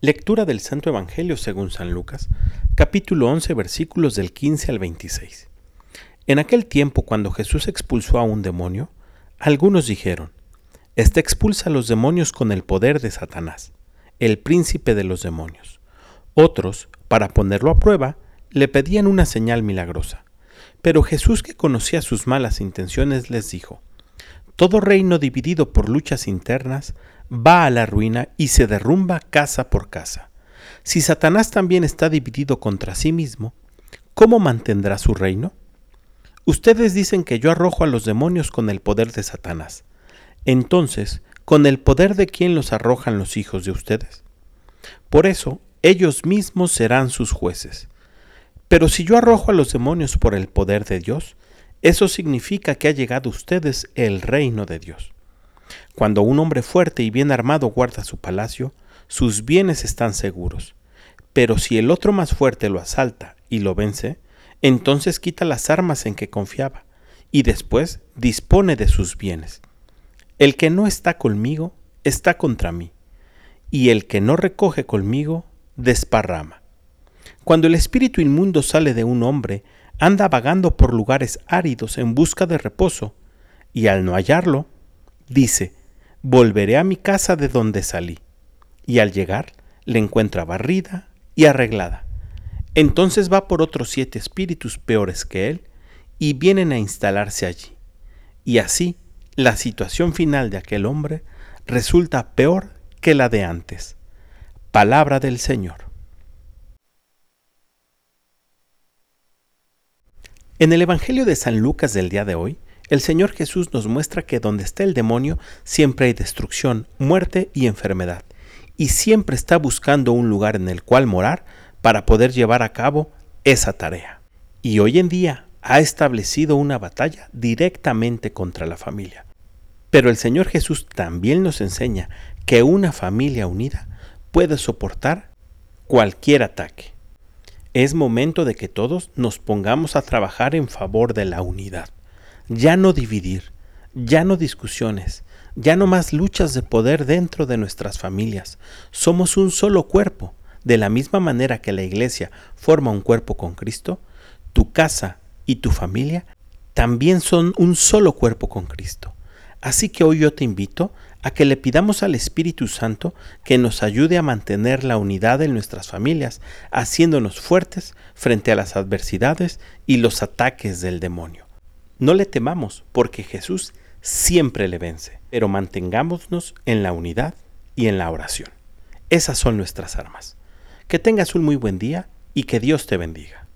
Lectura del Santo Evangelio según San Lucas, capítulo 11, versículos del 15 al 26. En aquel tiempo, cuando Jesús expulsó a un demonio, algunos dijeron, Este expulsa a los demonios con el poder de Satanás, el príncipe de los demonios. Otros, para ponerlo a prueba, le pedían una señal milagrosa. Pero Jesús, que conocía sus malas intenciones, les dijo, Todo reino dividido por luchas internas va a la ruina y se derrumba casa por casa. Si Satanás también está dividido contra sí mismo, ¿cómo mantendrá su reino? Ustedes dicen que yo arrojo a los demonios con el poder de Satanás. Entonces, ¿con el poder de quién los arrojan los hijos de ustedes? Por eso, ellos mismos serán sus jueces. Pero si yo arrojo a los demonios por el poder de Dios, eso significa que ha llegado a ustedes el reino de Dios. Cuando un hombre fuerte y bien armado guarda su palacio, sus bienes están seguros. Pero si el otro más fuerte lo asalta y lo vence, entonces quita las armas en que confiaba, y después dispone de sus bienes. El que no está conmigo, está contra mí, y el que no recoge conmigo, desparrama. Cuando el espíritu inmundo sale de un hombre, anda vagando por lugares áridos en busca de reposo, y al no hallarlo, dice, volveré a mi casa de donde salí. Y al llegar, le encuentra barrida y arreglada. Entonces va por otros siete espíritus peores que él y vienen a instalarse allí. Y así, la situación final de aquel hombre resulta peor que la de antes. Palabra del Señor. En el Evangelio de San Lucas del día de hoy, el Señor Jesús nos muestra que donde está el demonio siempre hay destrucción, muerte y enfermedad, y siempre está buscando un lugar en el cual morar para poder llevar a cabo esa tarea. Y hoy en día ha establecido una batalla directamente contra la familia. Pero el Señor Jesús también nos enseña que una familia unida puede soportar cualquier ataque. Es momento de que todos nos pongamos a trabajar en favor de la unidad ya no dividir, ya no discusiones, ya no más luchas de poder dentro de nuestras familias. Somos un solo cuerpo. De la misma manera que la iglesia forma un cuerpo con Cristo, tu casa y tu familia también son un solo cuerpo con Cristo. Así que hoy yo te invito a que le pidamos al Espíritu Santo que nos ayude a mantener la unidad en nuestras familias, haciéndonos fuertes frente a las adversidades y los ataques del demonio. No le temamos, porque Jesús siempre le vence, pero mantengámonos en la unidad y en la oración. Esas son nuestras armas. Que tengas un muy buen día y que Dios te bendiga.